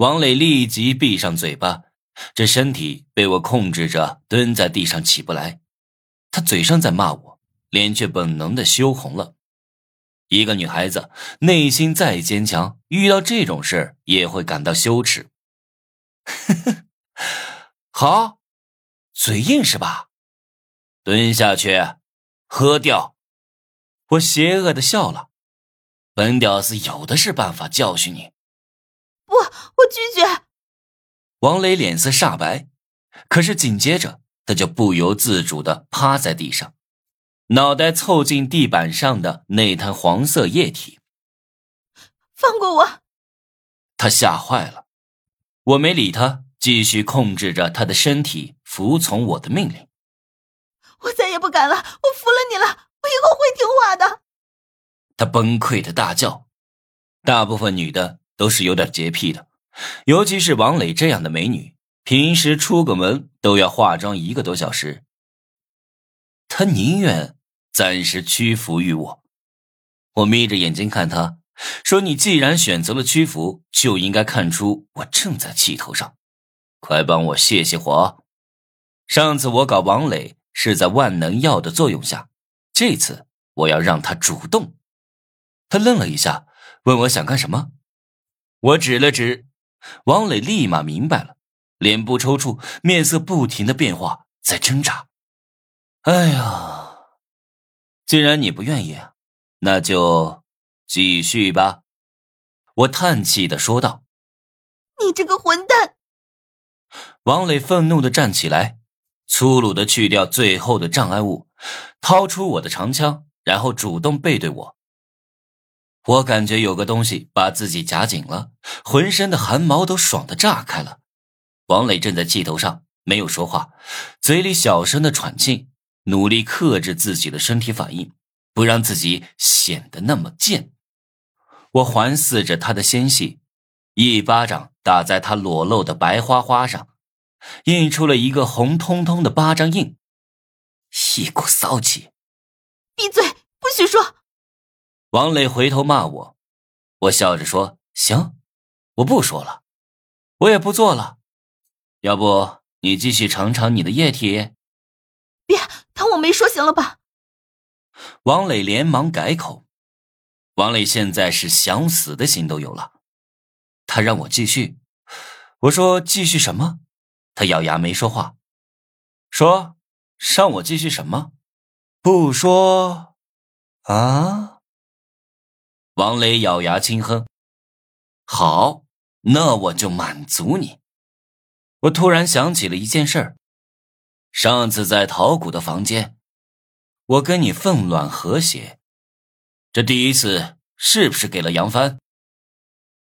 王磊立即闭上嘴巴，这身体被我控制着蹲在地上起不来。他嘴上在骂我，脸却本能的羞红了。一个女孩子内心再坚强，遇到这种事也会感到羞耻。好，嘴硬是吧？蹲下去，喝掉。我邪恶的笑了。本屌丝有的是办法教训你。拒绝。王磊脸色煞白，可是紧接着他就不由自主的趴在地上。脑袋凑近地板上的那滩黄色液体，放过我！他吓坏了，我没理他，继续控制着他的身体，服从我的命令。我再也不敢了，我服了你了，我以后会听话的。他崩溃的大叫。大部分女的都是有点洁癖的，尤其是王磊这样的美女，平时出个门都要化妆一个多小时。他宁愿。暂时屈服于我，我眯着眼睛看他，说：“你既然选择了屈服，就应该看出我正在气头上，快帮我泄泄火。上次我搞王磊是在万能药的作用下，这次我要让他主动。”他愣了一下，问我想干什么。我指了指，王磊立马明白了，脸部抽搐，面色不停的变化，在挣扎。哎呀！既然你不愿意，那就继续吧。”我叹气的说道。“你这个混蛋！”王磊愤怒的站起来，粗鲁的去掉最后的障碍物，掏出我的长枪，然后主动背对我。我感觉有个东西把自己夹紧了，浑身的汗毛都爽的炸开了。王磊正在气头上，没有说话，嘴里小声的喘气。努力克制自己的身体反应，不让自己显得那么贱。我环视着他的纤细，一巴掌打在他裸露的白花花上，印出了一个红彤彤的巴掌印。一股骚气！闭嘴，不许说！王磊回头骂我，我笑着说：“行，我不说了，我也不做了。要不你继续尝尝你的液体？”别。当我没说行了吧？王磊连忙改口。王磊现在是想死的心都有了。他让我继续，我说继续什么？他咬牙没说话。说让我继续什么？不说啊？王磊咬牙轻哼。好，那我就满足你。我突然想起了一件事儿。上次在陶谷的房间，我跟你凤卵和谐，这第一次是不是给了杨帆？